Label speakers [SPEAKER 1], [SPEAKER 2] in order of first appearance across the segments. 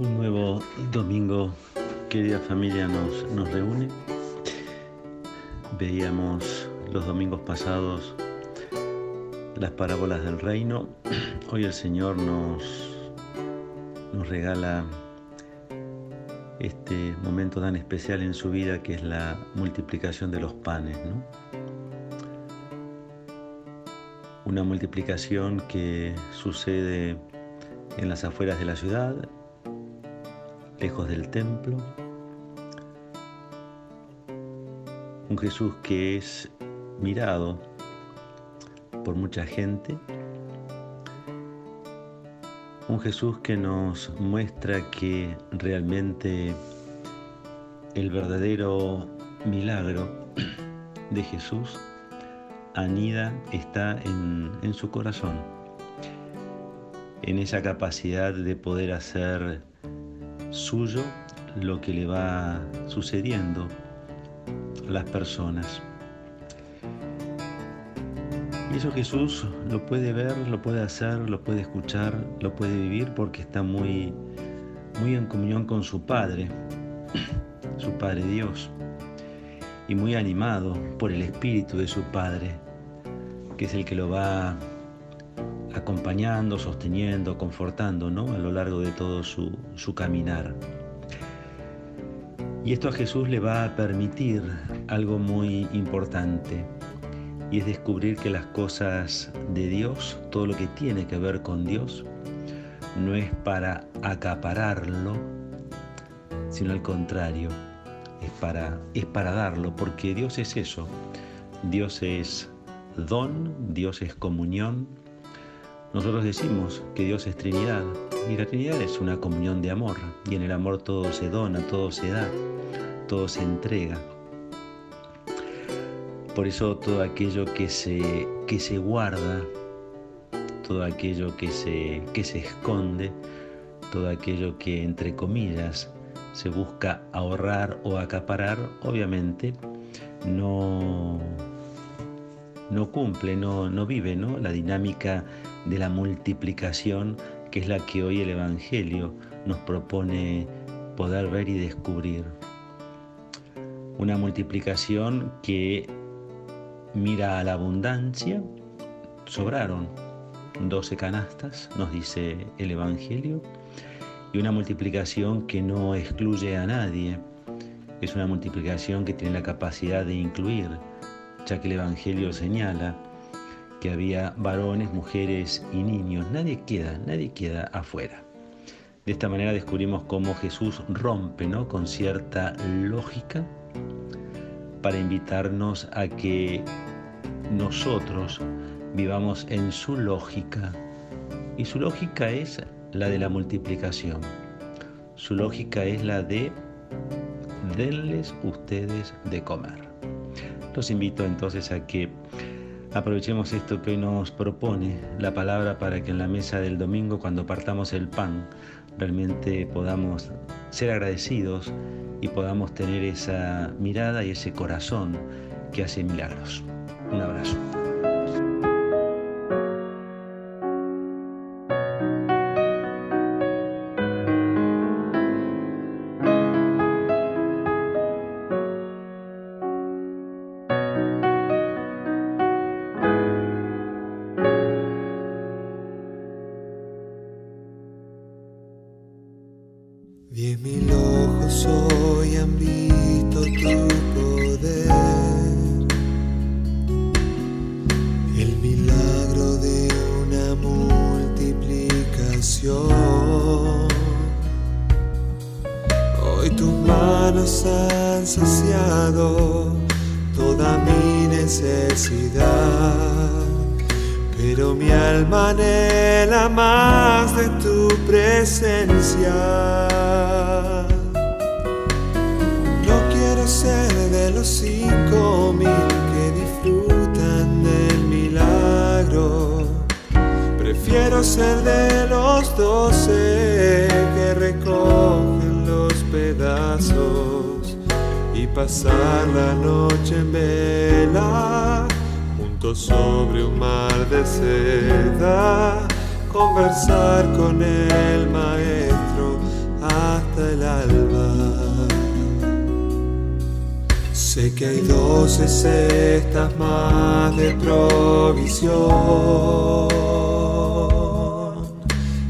[SPEAKER 1] Un nuevo domingo, querida familia, nos, nos reúne. Veíamos los domingos pasados las parábolas del reino. Hoy el Señor nos, nos regala este momento tan especial en su vida que es la multiplicación de los panes. ¿no? Una multiplicación que sucede en las afueras de la ciudad, lejos del templo. Un Jesús que es mirado por mucha gente. Un Jesús que nos muestra que realmente el verdadero milagro de Jesús anida, está en, en su corazón, en esa capacidad de poder hacer suyo lo que le va sucediendo a las personas. Y eso Jesús lo puede ver, lo puede hacer, lo puede escuchar, lo puede vivir porque está muy, muy en comunión con su Padre, su Padre Dios, y muy animado por el Espíritu de su Padre, que es el que lo va acompañando, sosteniendo, confortando ¿no? a lo largo de todo su, su caminar. Y esto a Jesús le va a permitir algo muy importante, y es descubrir que las cosas de Dios, todo lo que tiene que ver con Dios, no es para acapararlo, sino al contrario, es para, es para darlo, porque Dios es eso, Dios es don, Dios es comunión. Nosotros decimos que Dios es Trinidad y la Trinidad es una comunión de amor y en el amor todo se dona, todo se da, todo se entrega. Por eso todo aquello que se, que se guarda, todo aquello que se, que se esconde, todo aquello que entre comillas se busca ahorrar o acaparar, obviamente no, no cumple, no, no vive ¿no? la dinámica de la multiplicación que es la que hoy el Evangelio nos propone poder ver y descubrir. Una multiplicación que mira a la abundancia, sobraron 12 canastas, nos dice el Evangelio, y una multiplicación que no excluye a nadie, es una multiplicación que tiene la capacidad de incluir, ya que el Evangelio señala que había varones, mujeres y niños, nadie queda, nadie queda afuera. De esta manera descubrimos cómo Jesús rompe ¿no? con cierta lógica para invitarnos a que nosotros vivamos en su lógica. Y su lógica es la de la multiplicación. Su lógica es la de denles ustedes de comer. Los invito entonces a que aprovechemos esto que nos propone la palabra para que en la mesa del domingo, cuando partamos el pan, realmente podamos ser agradecidos y podamos tener esa mirada y ese corazón que hace milagros. Un abrazo.
[SPEAKER 2] Diez mil ojos hoy han visto tu poder, el milagro de una multiplicación. Hoy tus manos han saciado toda mi necesidad. Pero mi alma anhela más de tu presencia. Los cinco mil que disfrutan del milagro. Prefiero ser de los doce que recogen los pedazos y pasar la noche en vela sobre un mar de seda, conversar con el maestro hasta el alba. Sé que hay doce cestas más de provisión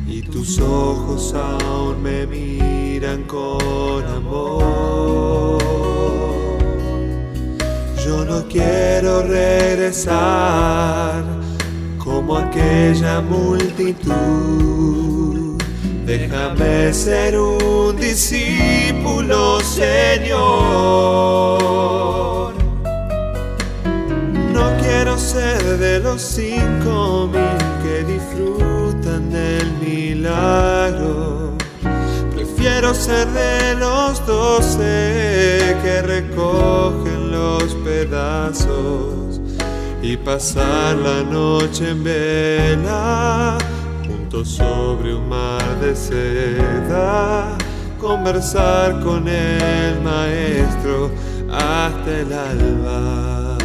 [SPEAKER 2] y tus ojos aún me miran con amor. Yo no quiero regresar como aquella multitud. Déjame ser un discípulo, Señor. Los cinco mil que disfrutan del milagro. Prefiero ser de los doce que recogen los pedazos y pasar la noche en vela juntos sobre un mar de seda, conversar con el maestro hasta el alba.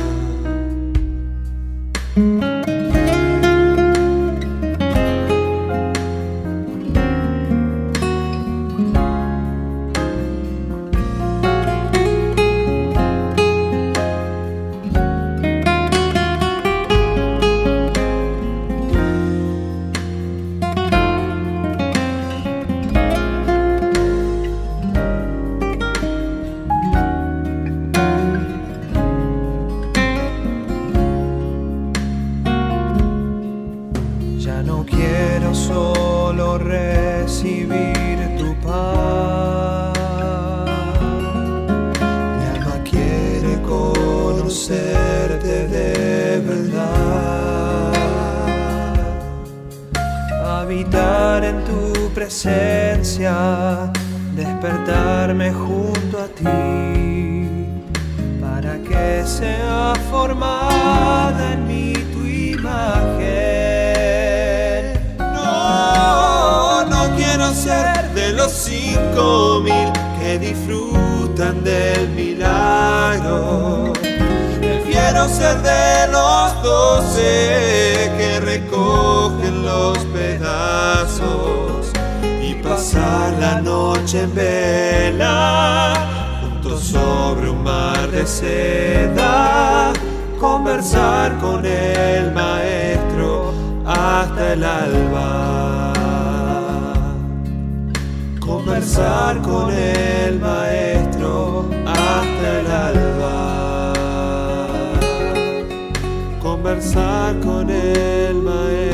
[SPEAKER 2] Habitar en tu presencia, despertarme junto a ti, para que sea formada en mí tu imagen. No, no quiero ser de los cinco mil que disfrutan del milagro. Prefiero ser de los doce que recogen los pedazos y pasar la noche en vela juntos sobre un mar de seda, conversar con el maestro hasta el alba. Conversar con el maestro conversar con el maestro.